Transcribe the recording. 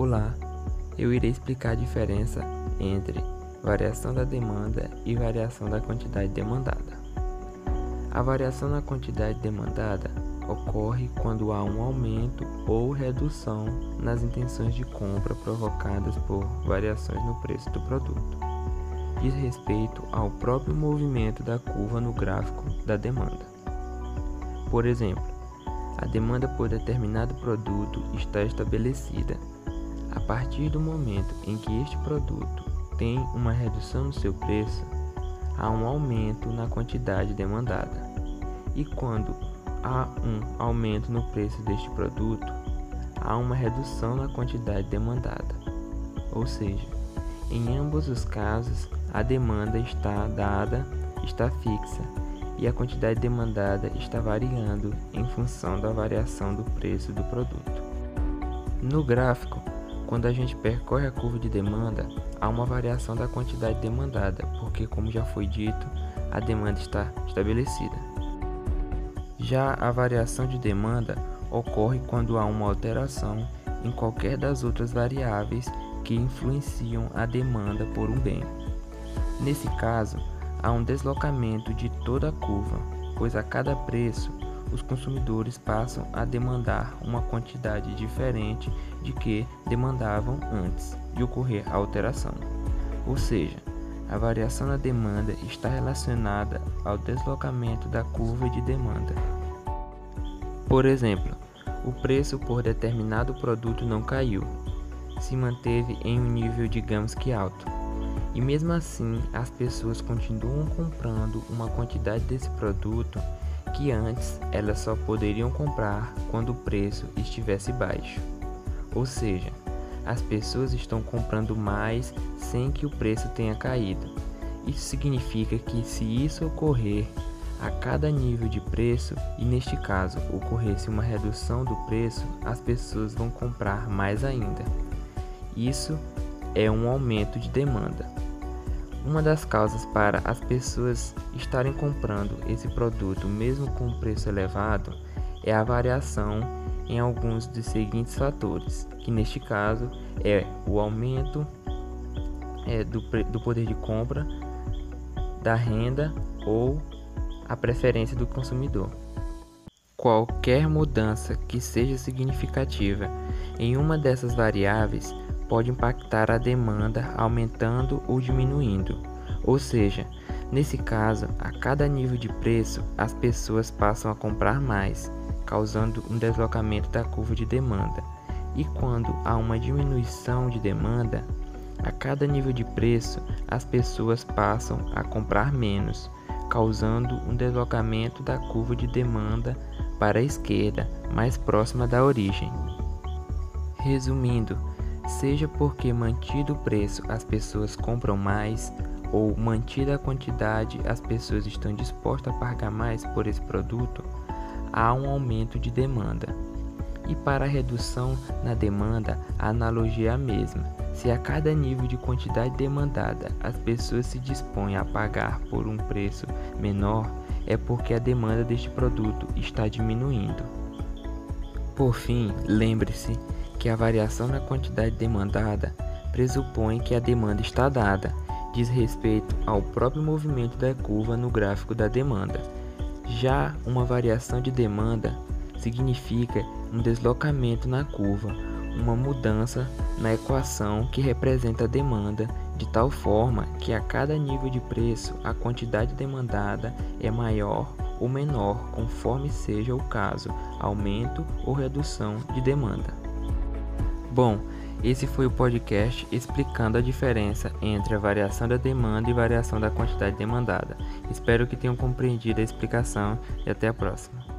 Olá, eu irei explicar a diferença entre variação da demanda e variação da quantidade demandada. A variação na quantidade demandada ocorre quando há um aumento ou redução nas intenções de compra provocadas por variações no preço do produto. Diz respeito ao próprio movimento da curva no gráfico da demanda. Por exemplo, a demanda por determinado produto está estabelecida. A partir do momento em que este produto tem uma redução no seu preço, há um aumento na quantidade demandada. E quando há um aumento no preço deste produto, há uma redução na quantidade demandada. Ou seja, em ambos os casos, a demanda está dada, está fixa e a quantidade demandada está variando em função da variação do preço do produto. No gráfico, quando a gente percorre a curva de demanda, há uma variação da quantidade demandada, porque, como já foi dito, a demanda está estabelecida. Já a variação de demanda ocorre quando há uma alteração em qualquer das outras variáveis que influenciam a demanda por um bem. Nesse caso, há um deslocamento de toda a curva, pois a cada preço os consumidores passam a demandar uma quantidade diferente de que demandavam antes de ocorrer a alteração. Ou seja, a variação na demanda está relacionada ao deslocamento da curva de demanda. Por exemplo, o preço por determinado produto não caiu, se manteve em um nível digamos que alto e mesmo assim, as pessoas continuam comprando uma quantidade desse produto que antes elas só poderiam comprar quando o preço estivesse baixo. Ou seja, as pessoas estão comprando mais sem que o preço tenha caído. Isso significa que se isso ocorrer a cada nível de preço e neste caso ocorresse uma redução do preço, as pessoas vão comprar mais ainda. Isso é um aumento de demanda. Uma das causas para as pessoas estarem comprando esse produto mesmo com preço elevado é a variação em alguns dos seguintes fatores, que neste caso é o aumento é, do, do poder de compra, da renda ou a preferência do consumidor. Qualquer mudança que seja significativa em uma dessas variáveis pode impactar a demanda aumentando ou diminuindo. Ou seja, nesse caso, a cada nível de preço, as pessoas passam a comprar mais, causando um deslocamento da curva de demanda. E quando há uma diminuição de demanda, a cada nível de preço, as pessoas passam a comprar menos, causando um deslocamento da curva de demanda para a esquerda, mais próxima da origem. Resumindo, seja porque mantido o preço as pessoas compram mais ou mantida a quantidade as pessoas estão dispostas a pagar mais por esse produto, há um aumento de demanda. E para a redução na demanda, a analogia é a mesma. Se a cada nível de quantidade demandada as pessoas se dispõem a pagar por um preço menor, é porque a demanda deste produto está diminuindo. Por fim, lembre-se que a variação na quantidade demandada pressupõe que a demanda está dada, diz respeito ao próprio movimento da curva no gráfico da demanda. Já uma variação de demanda significa um deslocamento na curva, uma mudança na equação que representa a demanda, de tal forma que a cada nível de preço a quantidade demandada é maior ou menor, conforme seja o caso, aumento ou redução de demanda. Bom, esse foi o podcast explicando a diferença entre a variação da demanda e variação da quantidade demandada. Espero que tenham compreendido a explicação e até a próxima.